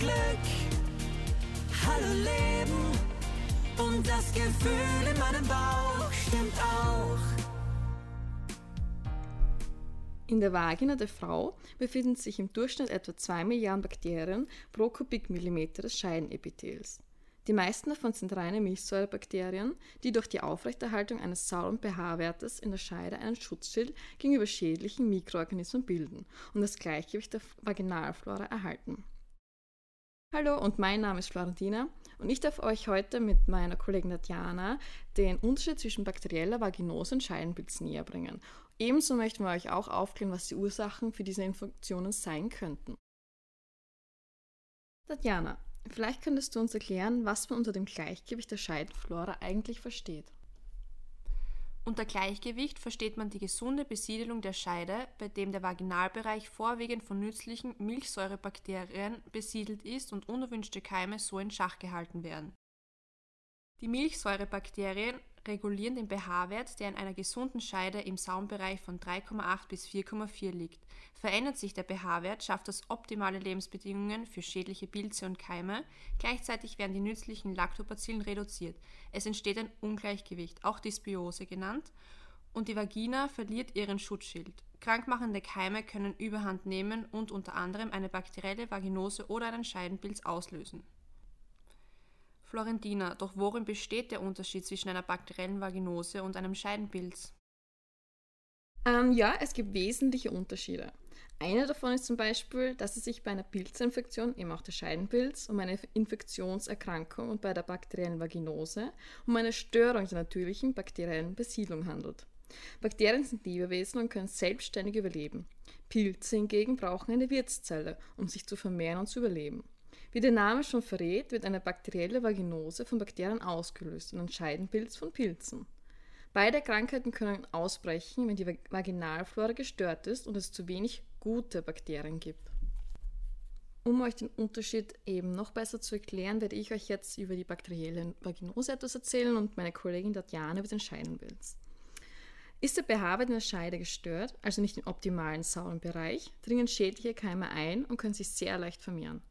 Glück. Hallo Leben und das Gefühl in meinem Bauch stimmt auch. In der Vagina der Frau befinden sich im Durchschnitt etwa 2 Milliarden Bakterien pro Kubikmillimeter des Scheidenepithels. Die meisten davon sind reine Milchsäurebakterien, die durch die Aufrechterhaltung eines sauren pH-Wertes in der Scheide einen Schutzschild gegenüber schädlichen Mikroorganismen bilden und das Gleichgewicht der Vaginalflora erhalten. Hallo und mein Name ist Florentina und ich darf euch heute mit meiner Kollegin Tatjana den Unterschied zwischen bakterieller Vaginose und Scheidenpilz näher bringen. Ebenso möchten wir euch auch aufklären, was die Ursachen für diese Infektionen sein könnten. Tatjana, vielleicht könntest du uns erklären, was man unter dem Gleichgewicht der Scheidenflora eigentlich versteht. Unter Gleichgewicht versteht man die gesunde Besiedelung der Scheide, bei dem der Vaginalbereich vorwiegend von nützlichen Milchsäurebakterien besiedelt ist und unerwünschte Keime so in Schach gehalten werden. Die Milchsäurebakterien regulieren den pH-Wert, der in einer gesunden Scheide im Saumbereich von 3,8 bis 4,4 liegt. Verändert sich der pH-Wert, schafft das optimale Lebensbedingungen für schädliche Pilze und Keime. Gleichzeitig werden die nützlichen Lactobacillen reduziert. Es entsteht ein Ungleichgewicht, auch Dysbiose genannt, und die Vagina verliert ihren Schutzschild. Krankmachende Keime können Überhand nehmen und unter anderem eine bakterielle Vaginose oder einen Scheidenpilz auslösen. Florentina, doch worin besteht der Unterschied zwischen einer bakteriellen Vaginose und einem Scheidenpilz? Ähm, ja, es gibt wesentliche Unterschiede. Einer davon ist zum Beispiel, dass es sich bei einer Pilzinfektion, eben auch der Scheidenpilz, um eine Infektionserkrankung und bei der bakteriellen Vaginose um eine Störung der natürlichen bakteriellen Besiedlung handelt. Bakterien sind Lebewesen und können selbstständig überleben. Pilze hingegen brauchen eine Wirtszelle, um sich zu vermehren und zu überleben. Wie der Name schon verrät, wird eine bakterielle Vaginose von Bakterien ausgelöst und ein Scheidenpilz von Pilzen. Beide Krankheiten können ausbrechen, wenn die Vaginalflora gestört ist und es zu wenig gute Bakterien gibt. Um euch den Unterschied eben noch besser zu erklären, werde ich euch jetzt über die bakterielle Vaginose etwas erzählen und meine Kollegin Tatjana über den Scheidenpilz. Ist der in der Scheide gestört, also nicht im optimalen sauren Bereich, dringen schädliche Keime ein und können sich sehr leicht vermehren.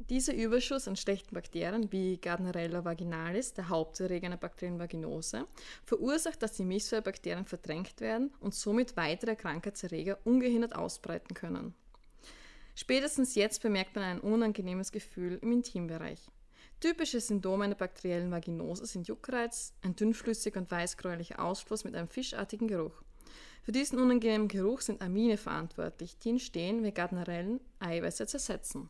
Dieser Überschuss an schlechten Bakterien wie Gardnerella vaginalis, der Haupterreger einer bakteriellen Vaginose, verursacht, dass die Milchsäurebakterien verdrängt werden und somit weitere Krankheitserreger ungehindert ausbreiten können. Spätestens jetzt bemerkt man ein unangenehmes Gefühl im Intimbereich. Typische Symptome einer bakteriellen Vaginose sind Juckreiz, ein dünnflüssiger und weißgräulicher Ausfluss mit einem fischartigen Geruch. Für diesen unangenehmen Geruch sind Amine verantwortlich, die entstehen, wenn Gardnerellen Eiweiße zersetzen.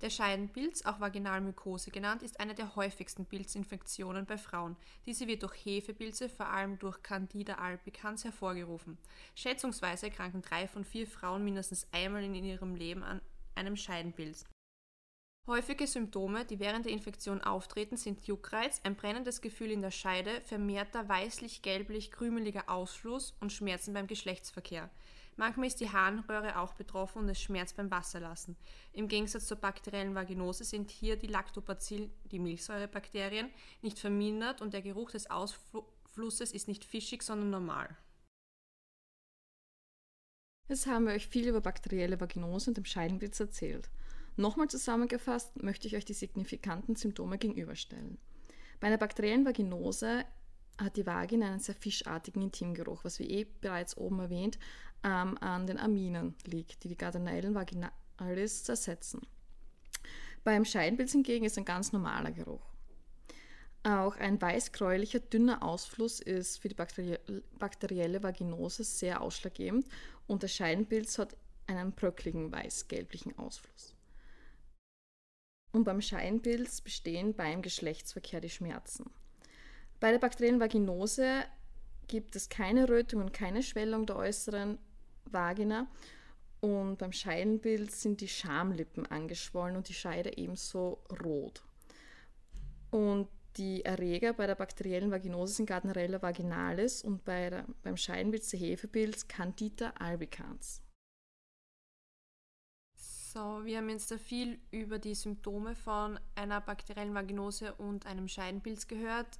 Der Scheidenpilz, auch Vaginalmykose genannt, ist eine der häufigsten Pilzinfektionen bei Frauen. Diese wird durch Hefepilze, vor allem durch Candida albicans, hervorgerufen. Schätzungsweise erkranken drei von vier Frauen mindestens einmal in ihrem Leben an einem Scheidenpilz. Häufige Symptome, die während der Infektion auftreten, sind Juckreiz, ein brennendes Gefühl in der Scheide, vermehrter weißlich-gelblich-krümeliger Ausfluss und Schmerzen beim Geschlechtsverkehr. Manchmal ist die Harnröhre auch betroffen und es schmerzt beim Wasserlassen. Im Gegensatz zur bakteriellen Vaginose sind hier die Lactobacillen, die Milchsäurebakterien, nicht vermindert und der Geruch des Ausflusses ist nicht fischig, sondern normal. Jetzt haben wir euch viel über bakterielle Vaginose und dem Scheidenblitz erzählt. Nochmal zusammengefasst möchte ich euch die signifikanten Symptome gegenüberstellen. Bei einer bakteriellen Vaginose hat die Vagina einen sehr fischartigen Intimgeruch, was wie eh bereits oben erwähnt ähm, an den Aminen liegt, die die Gardnerellen vaginalis zersetzen. Beim Scheidenpilz hingegen ist ein ganz normaler Geruch. Auch ein weißgräulicher, dünner Ausfluss ist für die bakterielle Vaginose sehr ausschlaggebend und der Scheidenpilz hat einen bröckligen weiß-gelblichen Ausfluss. Und beim Scheidenpilz bestehen beim Geschlechtsverkehr die Schmerzen. Bei der bakteriellen Vaginose gibt es keine Rötung und keine Schwellung der äußeren Vagina. Und beim Scheidenbild sind die Schamlippen angeschwollen und die Scheide ebenso rot. Und die Erreger bei der bakteriellen Vaginose sind Gardnerella vaginalis und bei der, beim Scheidenpilz der Hefepilz Candida albicans. So, wir haben jetzt da viel über die Symptome von einer bakteriellen Vaginose und einem Scheidenpilz gehört.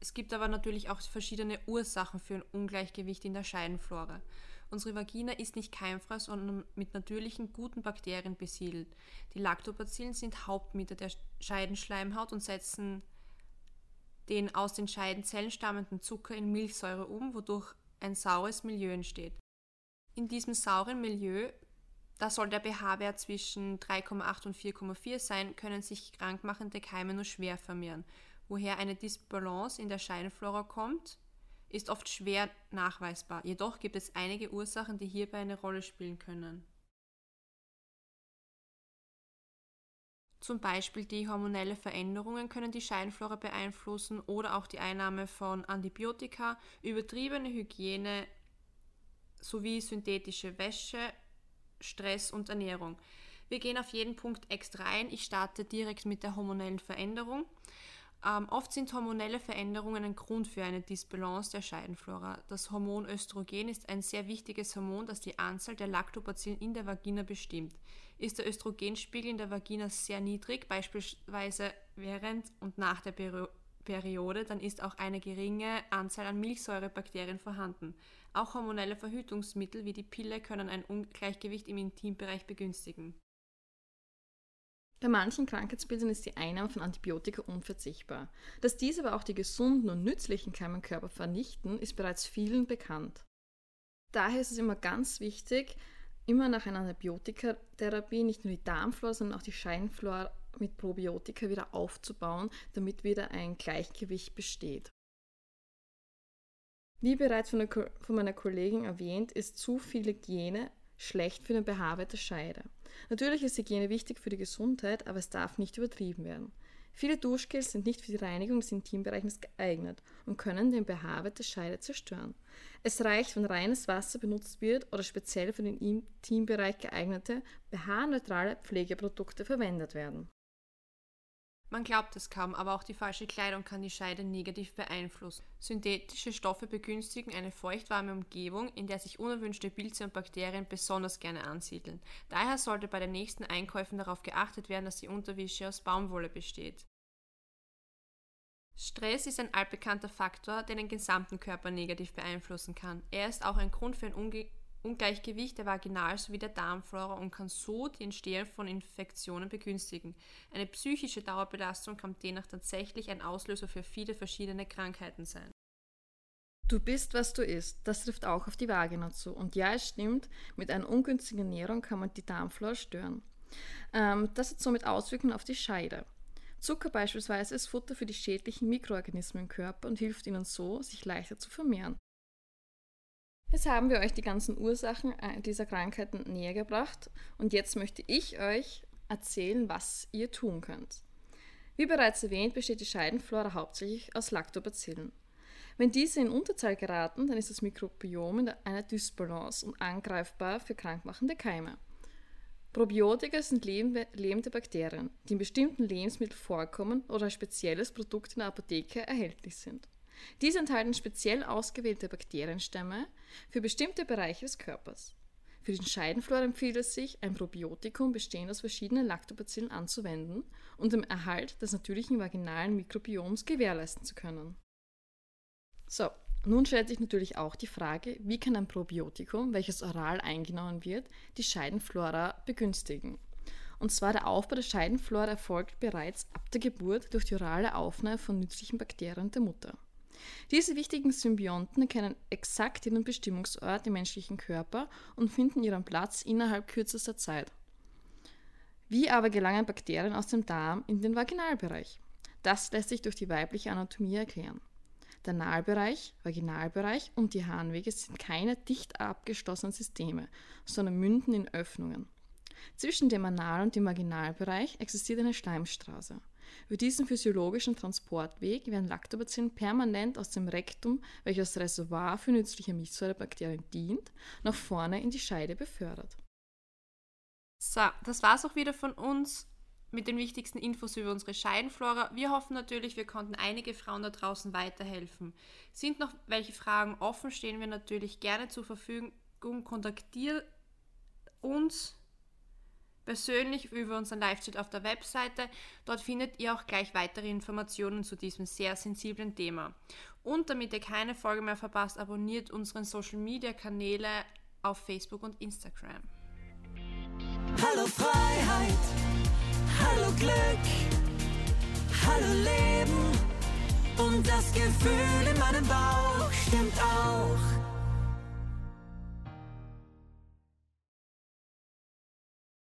Es gibt aber natürlich auch verschiedene Ursachen für ein Ungleichgewicht in der Scheidenflora. Unsere Vagina ist nicht keimfrei, sondern mit natürlichen, guten Bakterien besiedelt. Die Lactobacillen sind Hauptmieter der Scheidenschleimhaut und setzen den aus den Scheidenzellen stammenden Zucker in Milchsäure um, wodurch ein saures Milieu entsteht. In diesem sauren Milieu, da soll der pH-Wert zwischen 3,8 und 4,4 sein, können sich krankmachende Keime nur schwer vermehren. Woher eine Disbalance in der Scheidenflora kommt, ist oft schwer nachweisbar. Jedoch gibt es einige Ursachen, die hierbei eine Rolle spielen können. Zum Beispiel die hormonelle Veränderungen können die Scheidenflora beeinflussen oder auch die Einnahme von Antibiotika, übertriebene Hygiene sowie synthetische Wäsche, Stress und Ernährung. Wir gehen auf jeden Punkt extra ein. Ich starte direkt mit der hormonellen Veränderung. Ähm, oft sind hormonelle Veränderungen ein Grund für eine Disbalance der Scheidenflora. Das Hormon Östrogen ist ein sehr wichtiges Hormon, das die Anzahl der Lactobacillen in der Vagina bestimmt. Ist der Östrogenspiegel in der Vagina sehr niedrig, beispielsweise während und nach der Peri Periode, dann ist auch eine geringe Anzahl an Milchsäurebakterien vorhanden. Auch hormonelle Verhütungsmittel wie die Pille können ein Ungleichgewicht im Intimbereich begünstigen. Bei manchen Krankheitsbildern ist die Einnahme von Antibiotika unverzichtbar. Dass diese aber auch die gesunden und nützlichen Keime im Körper vernichten, ist bereits vielen bekannt. Daher ist es immer ganz wichtig, immer nach einer Antibiotikatherapie nicht nur die Darmflora, sondern auch die Scheinflora mit Probiotika wieder aufzubauen, damit wieder ein Gleichgewicht besteht. Wie bereits von, der, von meiner Kollegin erwähnt, ist zu viel Hygiene schlecht für den pH-Wert der Scheide. Natürlich ist Hygiene wichtig für die Gesundheit, aber es darf nicht übertrieben werden. Viele Duschgels sind nicht für die Reinigung des Intimbereichs geeignet und können den pH-Wert der Scheide zerstören. Es reicht, wenn reines Wasser benutzt wird oder speziell für den Intimbereich geeignete pH-neutrale Pflegeprodukte verwendet werden. Man glaubt es kaum, aber auch die falsche Kleidung kann die Scheide negativ beeinflussen. Synthetische Stoffe begünstigen eine feuchtwarme Umgebung, in der sich unerwünschte Pilze und Bakterien besonders gerne ansiedeln. Daher sollte bei den nächsten Einkäufen darauf geachtet werden, dass die Unterwäsche aus Baumwolle besteht. Stress ist ein altbekannter Faktor, der den gesamten Körper negativ beeinflussen kann. Er ist auch ein Grund für ein Unge Ungleichgewicht der Vaginal- sowie der Darmflora und kann so die Entstehung von Infektionen begünstigen. Eine psychische Dauerbelastung kann demnach tatsächlich ein Auslöser für viele verschiedene Krankheiten sein. Du bist, was du isst. Das trifft auch auf die Vagina zu. Und ja, es stimmt, mit einer ungünstigen Ernährung kann man die Darmflora stören. Ähm, das hat somit Auswirkungen auf die Scheide. Zucker beispielsweise ist Futter für die schädlichen Mikroorganismen im Körper und hilft ihnen so, sich leichter zu vermehren. Jetzt haben wir euch die ganzen Ursachen äh, dieser Krankheiten näher gebracht und jetzt möchte ich euch erzählen, was ihr tun könnt. Wie bereits erwähnt, besteht die Scheidenflora hauptsächlich aus Lactobacillen. Wenn diese in Unterzahl geraten, dann ist das Mikrobiom in einer Dysbalance und angreifbar für krankmachende Keime. Probiotika sind lebende Bakterien, die in bestimmten Lebensmitteln vorkommen oder als spezielles Produkt in der Apotheke erhältlich sind. Diese enthalten speziell ausgewählte Bakterienstämme für bestimmte Bereiche des Körpers. Für den Scheidenflora empfiehlt es sich, ein Probiotikum bestehend aus verschiedenen Lactobacillen anzuwenden, um den Erhalt des natürlichen vaginalen Mikrobioms gewährleisten zu können. So, nun stellt sich natürlich auch die Frage, wie kann ein Probiotikum, welches oral eingenommen wird, die Scheidenflora begünstigen? Und zwar der Aufbau der Scheidenflora erfolgt bereits ab der Geburt durch die orale Aufnahme von nützlichen Bakterien der Mutter. Diese wichtigen Symbionten kennen exakt ihren Bestimmungsort im menschlichen Körper und finden ihren Platz innerhalb kürzester Zeit. Wie aber gelangen Bakterien aus dem Darm in den Vaginalbereich? Das lässt sich durch die weibliche Anatomie erklären. Der Nalbereich, Vaginalbereich und die Harnwege sind keine dicht abgeschlossenen Systeme, sondern münden in Öffnungen. Zwischen dem Anal- und dem Vaginalbereich existiert eine Schleimstraße. Über diesen physiologischen Transportweg werden Lactobacillen permanent aus dem Rektum, welches Reservoir für nützliche Milchsäurebakterien dient, nach vorne in die Scheide befördert. So, das war's auch wieder von uns mit den wichtigsten Infos über unsere Scheidenflora. Wir hoffen natürlich, wir konnten einige Frauen da draußen weiterhelfen. Sind noch welche Fragen offen, stehen wir natürlich gerne zur Verfügung. Kontaktiert uns persönlich über unseren Live-Chat auf der Webseite. Dort findet ihr auch gleich weitere Informationen zu diesem sehr sensiblen Thema. Und damit ihr keine Folge mehr verpasst, abonniert unseren Social-Media-Kanäle auf Facebook und Instagram. Hallo Freiheit, hallo Glück, hallo Leben und das Gefühl in meinem Bauch stimmt auch.